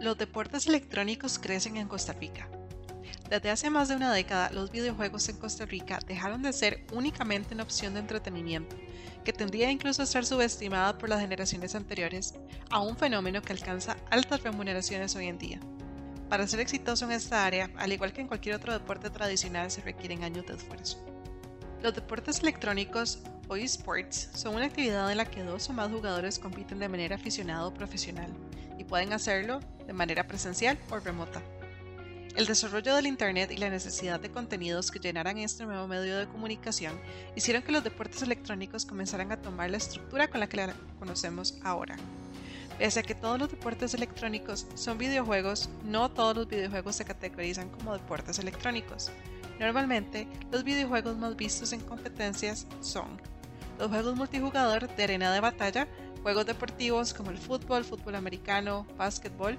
Los deportes electrónicos crecen en Costa Rica. Desde hace más de una década, los videojuegos en Costa Rica dejaron de ser únicamente una opción de entretenimiento, que tendría incluso a ser subestimada por las generaciones anteriores, a un fenómeno que alcanza altas remuneraciones hoy en día. Para ser exitoso en esta área, al igual que en cualquier otro deporte tradicional, se requieren años de esfuerzo. Los deportes electrónicos o esports son una actividad en la que dos o más jugadores compiten de manera aficionada o profesional y pueden hacerlo de manera presencial o remota. El desarrollo del Internet y la necesidad de contenidos que llenaran este nuevo medio de comunicación hicieron que los deportes electrónicos comenzaran a tomar la estructura con la que la conocemos ahora. Pese a que todos los deportes electrónicos son videojuegos, no todos los videojuegos se categorizan como deportes electrónicos. Normalmente, los videojuegos más vistos en competencias son los juegos multijugador de arena de batalla, juegos deportivos como el fútbol, fútbol americano, básquetbol,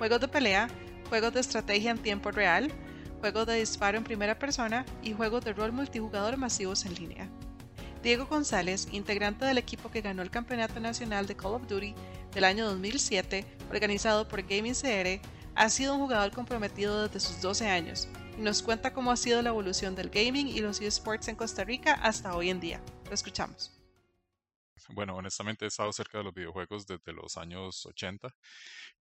juegos de pelea, juegos de estrategia en tiempo real, juegos de disparo en primera persona y juegos de rol multijugador masivos en línea. Diego González, integrante del equipo que ganó el Campeonato Nacional de Call of Duty del año 2007, organizado por Gaming CR, ha sido un jugador comprometido desde sus 12 años y nos cuenta cómo ha sido la evolución del gaming y los esports en Costa Rica hasta hoy en día. Lo escuchamos. Bueno, honestamente he estado cerca de los videojuegos desde los años 80,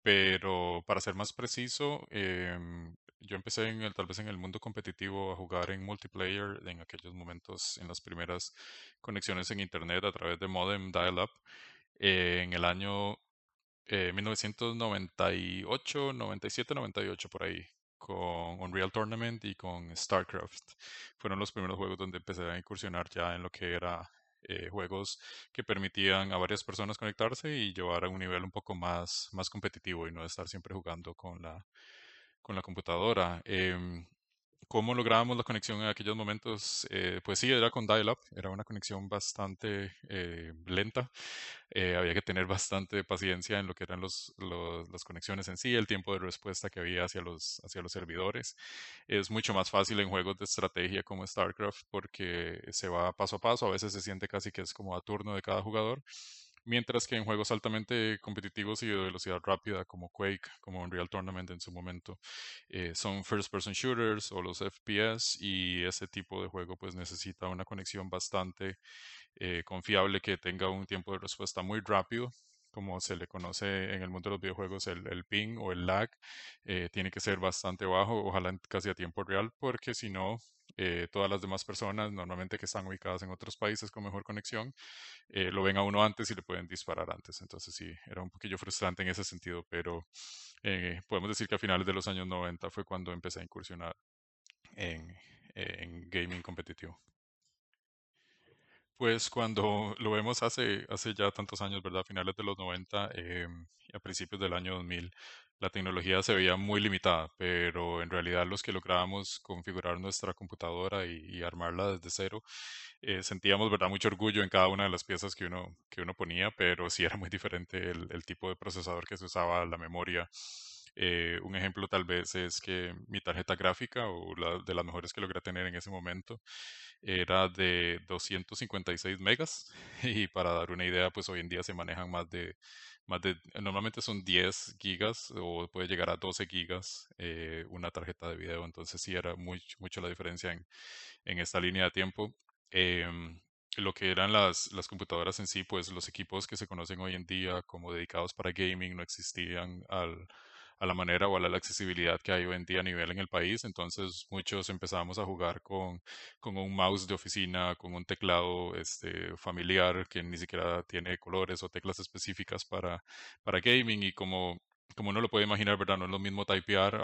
pero para ser más preciso, em, yo empecé en el, tal vez en el mundo competitivo a jugar en multiplayer en aquellos momentos, en las primeras conexiones en internet a través de modem dial-up eh, en el año 1998, 97, 98 por ahí con Unreal Tournament y con StarCraft. Fueron los primeros juegos donde empecé a incursionar ya en lo que era eh, juegos que permitían a varias personas conectarse y llevar a un nivel un poco más, más competitivo y no estar siempre jugando con la, con la computadora. Em, ¿Cómo lográbamos la conexión en aquellos momentos? Eh, pues sí, era con dial-up, era una conexión bastante eh, lenta. Eh, había que tener bastante paciencia en lo que eran los, las conexiones en sí, el tiempo de respuesta que había hacia los, hacia los servidores. Es mucho más fácil en juegos de estrategia como StarCraft porque se va paso a paso, a veces se siente casi que es como a turno de cada jugador Mientras que en juegos altamente competitivos y de velocidad rápida como Quake, como Unreal Tournament en su momento, eh, son first person shooters o los FPS y ese tipo de juego pues necesita una conexión bastante eh, confiable que tenga un tiempo de respuesta muy rápido como se le conoce en el mundo de los videojuegos, el, el ping o el lag, eh, tiene que ser bastante bajo, ojalá casi a tiempo real, porque si no, eh, todas las demás personas, normalmente que están ubicadas en otros países con mejor conexión, eh, lo ven a uno antes y le pueden disparar antes. Entonces sí, era un poquillo frustrante en ese sentido, pero podemos decir que a finales de los años 90 fue cuando empecé a incursionar en, en gaming competitivo. Pues cuando lo vemos hace, hace ya tantos años, ¿verdad? A finales de los 90 eh, y a principios del año 2000, la tecnología se veía muy limitada, pero en realidad los que lográbamos configurar nuestra computadora y, armarla desde cero, eh, sentíamos, ¿verdad? Mucho orgullo en cada una de las piezas que uno, que uno ponía, pero sí era muy diferente el, el tipo de procesador que se usaba, la memoria. Eh, un ejemplo tal vez es que mi tarjeta gráfica, o la de las mejores que logré tener en ese momento, era de 256 megas y para dar una idea, pues hoy en día se manejan más de, más de normalmente son 10 gigas o puede llegar a 12 gigas eh, una tarjeta de video, entonces sí era muy, mucho la diferencia en, en esta línea de tiempo. Em, lo que eran las, las computadoras en sí, pues los equipos que se conocen hoy en día como dedicados para gaming no existían al, a la manera o a la accesibilidad que hay hoy en día a nivel en el país. Entonces muchos empezamos a jugar con, con un mouse de oficina, con un teclado este, familiar que ni siquiera tiene colores o teclas específicas para, para gaming y como como uno lo puede imaginar, ¿verdad? No es lo mismo typear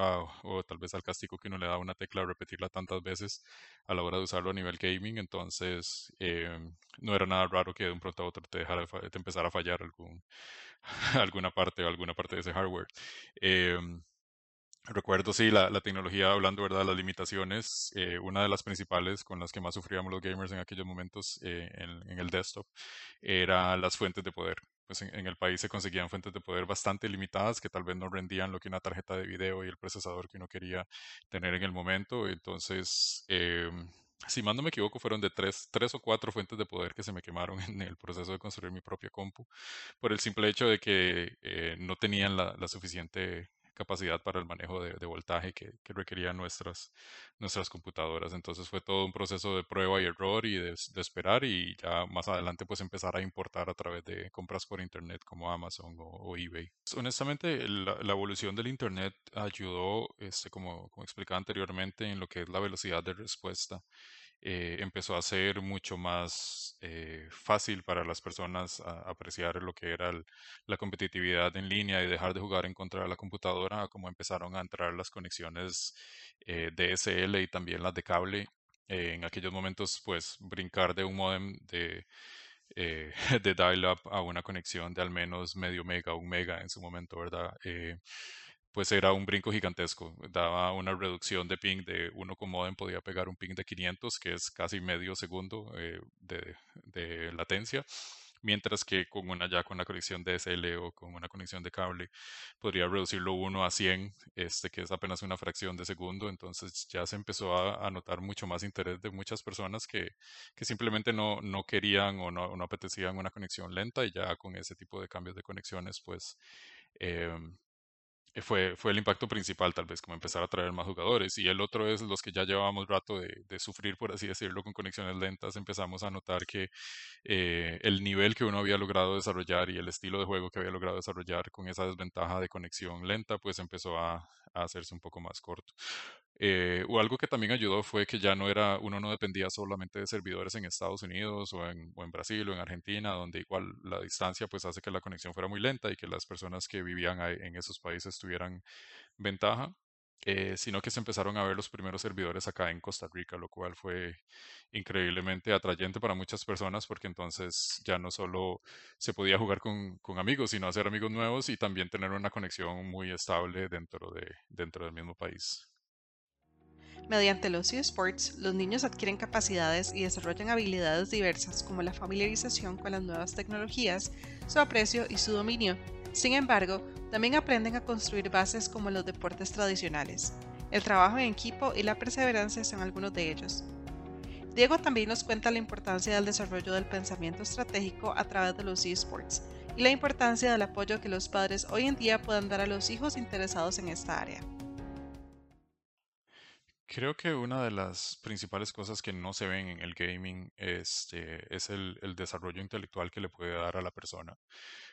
o tal vez al castigo que uno le da una tecla repetirla tantas veces a la hora de usarlo a nivel gaming. Entonces, eh, no era nada raro que de un pronto a otro te, dejara, te empezara a fallar algún, alguna parte o alguna parte de ese hardware. Em, recuerdo, sí, la, la, tecnología, hablando verdad, las limitaciones, eh, una de las principales con las que más sufríamos los gamers en aquellos momentos eh, en, en, el desktop era las fuentes de poder. Pues en, el país se conseguían fuentes de poder bastante limitadas que tal vez no rendían lo que una tarjeta de video y el procesador que uno quería tener en el momento. Entonces, eh, si mal no me equivoco, fueron de tres, tres o cuatro fuentes de poder que se me quemaron en el proceso de construir mi propia compu, por el simple hecho de que eh, no tenían la suficiente capacidad para el manejo de, de voltaje que, que, requerían nuestras, nuestras computadoras. Entonces fue todo un proceso de prueba y error y de, de, esperar y ya más adelante pues empezar a importar a través de compras por internet como Amazon o, o eBay. Honestamente la, la, evolución del internet ayudó, este, como, como explicaba anteriormente, en lo que es la velocidad de respuesta eh, empezó a ser mucho más eh, fácil para las personas apreciar lo que era la competitividad en línea y dejar de jugar en contra de la computadora, como empezaron a entrar las conexiones eh, DSL y también las de cable. Eh, en aquellos momentos, pues brincar de un modem de, de dial-up a una conexión de al menos medio mega, un mega en su momento, ¿verdad? Pues era un brinco gigantesco. Daba una reducción de ping de uno con modem podía pegar un ping de 500, que es casi medio segundo eh, de, de, latencia, mientras que con una ya con la conexión DSL o con una conexión de cable podría reducirlo 1 a 100, este, que es apenas una fracción de segundo. Entonces ya se empezó a, a notar mucho más interés de muchas personas que, que simplemente no, no querían o no, no apetecían una conexión lenta y ya con ese tipo de cambios de conexiones, pues... Eh, fue, fue el impacto principal, tal vez, como empezar a traer más jugadores. Y el otro es los que ya llevábamos rato de, de sufrir, por así decirlo, con conexiones lentas. Empezamos a notar que eh, el nivel que uno había logrado desarrollar y el estilo de juego que había logrado desarrollar con esa desventaja de conexión lenta, pues empezó a, a hacerse un poco más corto. Eh, o algo que también ayudó fue que ya no era, uno no dependía solamente de servidores en Estados Unidos o en, Brasil o en Argentina, donde igual la distancia pues hace que la conexión fuera muy lenta y que las personas que vivían en esos países tuvieran ventaja, eh, sino que se empezaron a ver los primeros servidores acá en Costa Rica, lo cual fue increíblemente atrayente para muchas personas porque entonces ya no solo se podía jugar con, con amigos, sino hacer amigos nuevos y también tener una conexión muy estable dentro, de, dentro del mismo país. Mediante los eSports, los niños adquieren capacidades y desarrollan habilidades diversas como la familiarización con las nuevas tecnologías, su aprecio y su dominio. Sin embargo, también aprenden a construir bases como los deportes tradicionales. El trabajo en equipo y la perseverancia son algunos de ellos. Diego también nos cuenta la importancia del desarrollo del pensamiento estratégico a través de los eSports y la importancia del apoyo que los padres hoy en día puedan dar a los hijos interesados en esta área. Creo que una de las principales cosas que no se ven en el gaming este, es el, desarrollo intelectual que le puede dar a la persona.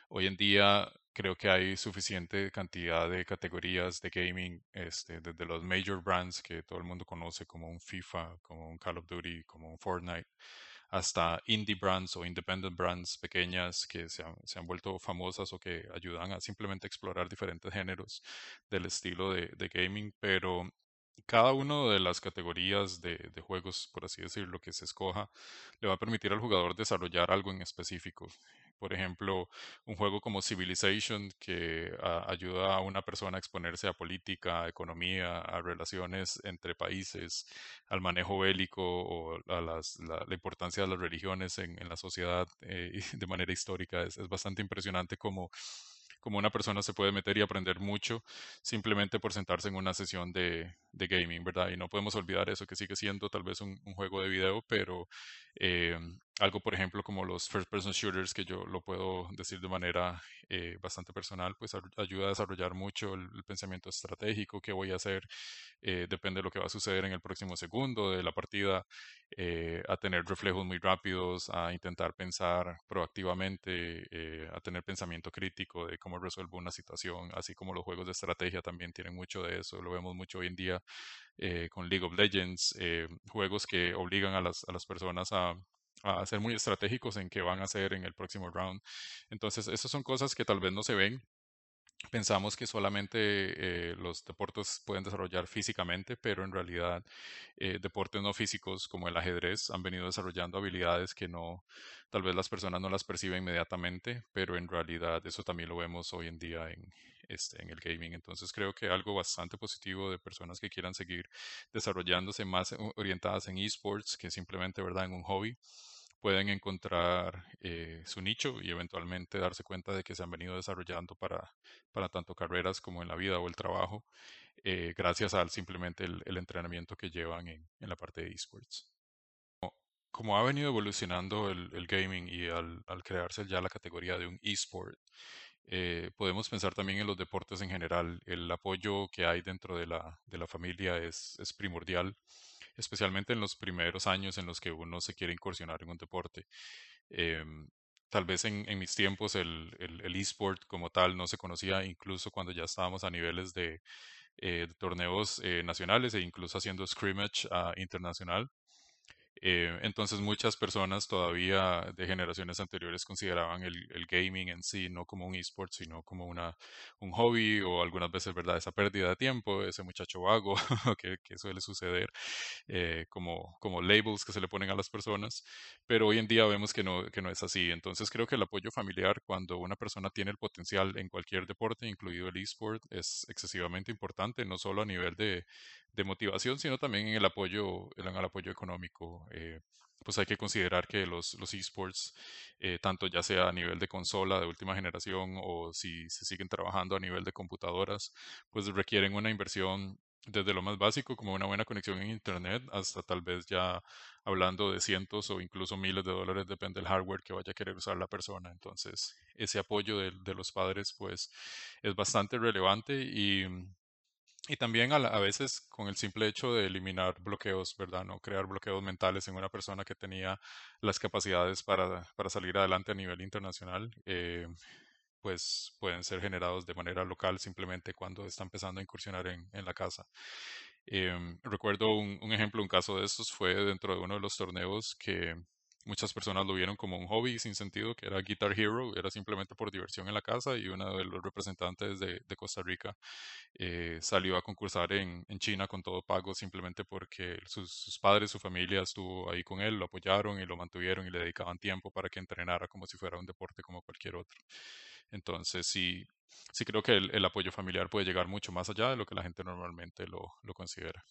Hoy en día creo que hay suficiente cantidad de categorías de gaming, este, desde los major brands que todo el mundo conoce como un FIFA, como un Call of Duty, como un Fortnite, hasta indie brands o independent brands pequeñas que se han, se han vuelto famosas o que ayudan a simplemente explorar diferentes géneros del estilo de, de gaming, pero cada una de las categorías de, juegos, por así decirlo, que se escoja, le va a permitir al jugador desarrollar algo en específico. Por ejemplo, un juego como Civilization que ayuda a una persona a exponerse a política, a economía, a relaciones entre países, al manejo bélico o a las, la, importancia de las religiones en, en la sociedad eh, de manera histórica. Es, es bastante impresionante como como una persona se puede meter y aprender mucho simplemente por sentarse en una sesión de, gaming, ¿verdad? Y no podemos olvidar eso, que sigue siendo tal vez un, un juego de video, pero eh, algo, por ejemplo, como los first person shooters, que yo lo puedo decir de manera eh, bastante personal, pues ayuda a desarrollar mucho el, pensamiento estratégico, qué voy a hacer, eh, depende de lo que va a suceder en el próximo segundo de la partida, eh, a tener reflejos muy rápidos, a intentar pensar proactivamente, a tener pensamiento crítico de cómo resuelvo una situación, así como los juegos de estrategia también tienen mucho de eso, lo vemos mucho hoy en día con League of Legends, juegos que obligan a las, a las personas a, a ser muy estratégicos en qué van a hacer en el próximo round. Entonces, esas son cosas que tal vez no se ven Pensamos que solamente eh, los deportes pueden desarrollar físicamente, pero en realidad eh, deportes no físicos como el ajedrez han venido desarrollando habilidades que no, tal vez las personas no las perciben inmediatamente, pero en realidad eso también lo vemos hoy en día en, este, en el gaming. Entonces creo que algo bastante positivo de personas que quieran seguir desarrollándose más orientadas en esports que simplemente, ¿verdad?, en un hobby pueden encontrar eh, su nicho y eventualmente darse cuenta de que se han venido desarrollando para, para tanto carreras como en la vida o el trabajo, eh, gracias al simplemente el, el, entrenamiento que llevan en, en la parte de esports. como ha venido evolucionando el, gaming y al, crearse ya la categoría de un esport, eh, podemos pensar también en los deportes en general. El apoyo que hay dentro de la, de la familia es, es primordial, especialmente en los primeros años en los que uno se quiere incursionar en un deporte. Em, tal vez en, mis tiempos el, el, esport como tal no se conocía, incluso cuando ya estábamos a niveles de, eh, torneos eh, nacionales e incluso haciendo scrimmage uh, internacional. Eh, entonces muchas personas todavía de generaciones anteriores consideraban el, el, gaming en sí no como un esport, sino como una, un hobby o algunas veces, ¿verdad? Esa pérdida de tiempo, ese muchacho vago que, suele suceder, eh, como, como labels que se le ponen a las personas, pero hoy en día vemos que no, que no es así. Entonces creo que el apoyo familiar cuando una persona tiene el potencial en cualquier deporte, incluido el esport, es excesivamente importante, no solo a nivel de, de motivación, sino también en el apoyo, en el apoyo económico. Eh, pues hay que considerar que los, los esports, eh, tanto ya sea a nivel de consola de última generación o si se siguen trabajando a nivel de computadoras, pues requieren una inversión desde lo más básico como una buena conexión en Internet hasta tal vez ya hablando de cientos o incluso miles de dólares, depende del hardware que vaya a querer usar la persona. Entonces, ese apoyo de, de los padres pues es bastante relevante y y también a, veces con el simple hecho de eliminar bloqueos, ¿verdad? No crear bloqueos mentales en una persona que tenía las capacidades para, para salir adelante a nivel internacional, eh, pues pueden ser generados de manera local simplemente cuando está empezando a incursionar en, en la casa. Eh, recuerdo un, un, ejemplo, un caso de estos fue dentro de uno de los torneos que muchas personas lo vieron como un hobby sin sentido, que era Guitar Hero, era simplemente por diversión en la casa y uno de los representantes de, de Costa Rica eh, salió a concursar en, en, China con todo pago simplemente porque sus, sus, padres, su familia estuvo ahí con él, lo apoyaron y lo mantuvieron y le dedicaban tiempo para que entrenara como si fuera un deporte como cualquier otro. Entonces sí, sí creo que el, el apoyo familiar puede llegar mucho más allá de lo que la gente normalmente lo, lo considera.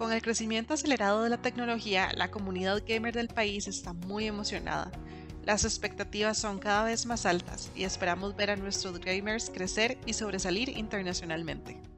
Con el crecimiento acelerado de la tecnología, la comunidad gamer del país está muy emocionada. Las expectativas son cada vez más altas y esperamos ver a nuestros gamers crecer y sobresalir internacionalmente.